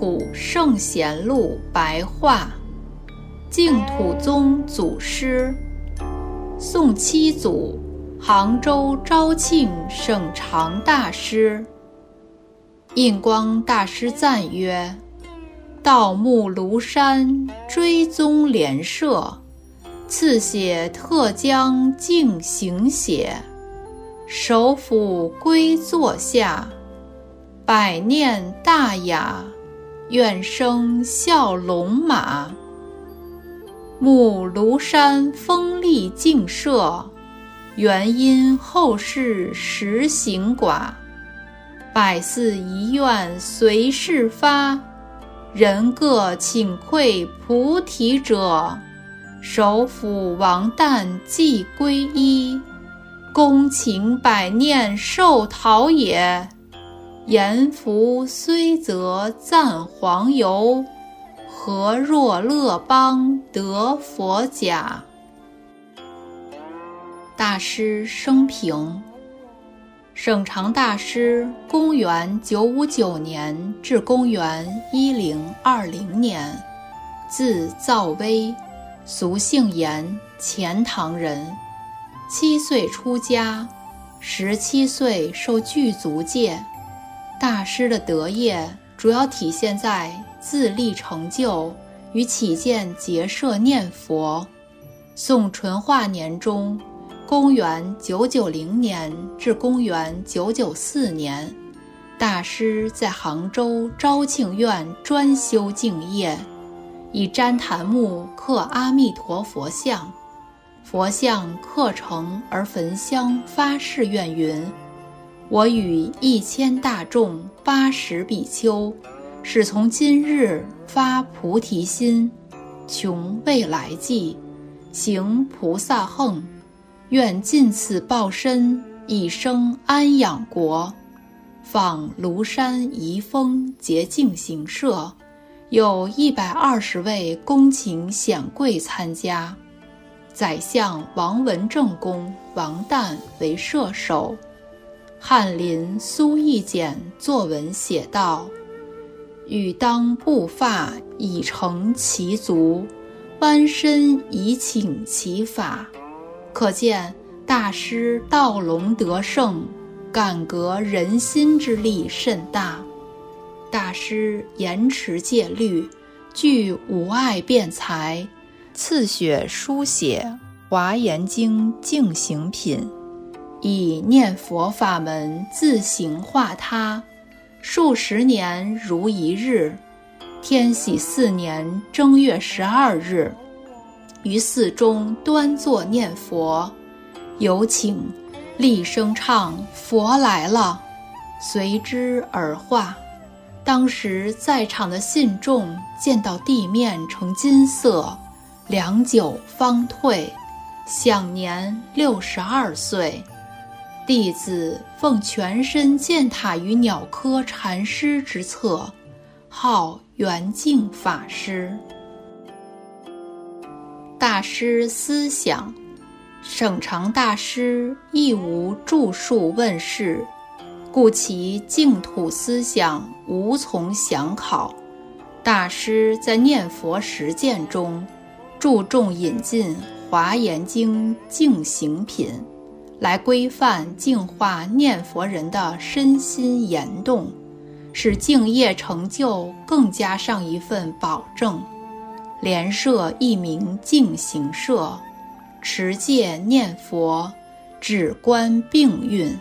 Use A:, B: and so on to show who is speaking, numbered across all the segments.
A: 古圣贤录白话，净土宗祖师，宋七祖，杭州昭庆省常大师。印光大师赞曰：“盗墓庐山追踪连社，赐写特将净行写，首府归坐下。”百念大雅，愿生笑龙马。慕庐山风力净设，原因后世实行寡。百寺遗愿随事发，人各请馈菩提者，首辅王旦即归依，恭请百念受陶也。言福虽则赞黄油，何若乐邦得佛甲？大师生平：省常大师，公元九五九年至公元一零二零年，字造威，俗姓严，钱塘人。七岁出家，十七岁受具足戒。大师的德业主要体现在自立成就与起见结社念佛。宋淳化年中，公元990年至公元994年，大师在杭州昭庆院专修净业，以旃檀木刻阿弥陀佛像，佛像刻成而焚香发誓愿云。我与一千大众八十比丘，始从今日发菩提心，穷未来际，行菩萨行，愿尽此报身，以生安养国。访庐山遗风洁净行社，有一百二十位恭请显贵参加，宰相王文正公王旦为摄首。翰林苏义简作文写道：“欲当布发以成其足，弯身以请其法。”可见大师道隆德胜，感革人心之力甚大。大师严持戒律，具无碍辩才，赐血书写《华严经》净行品。以念佛法门自行化他，数十年如一日。天禧四年正月十二日，于寺中端坐念佛，有请，厉声唱“佛来了”，随之而化。当时在场的信众见到地面呈金色，良久方退，享年六十二岁。弟子奉全身践踏于鸟科禅师之侧，号圆净法师。大师思想，省常大师亦无著述问世，故其净土思想无从详考。大师在念佛实践中，注重引进《华严经》净行品。来规范净化念佛人的身心言动，使敬业成就更加上一份保证。连设一名净行社，持戒念佛，止观并运，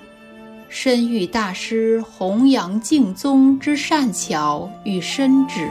A: 深遇大师弘扬净宗之善巧与深旨。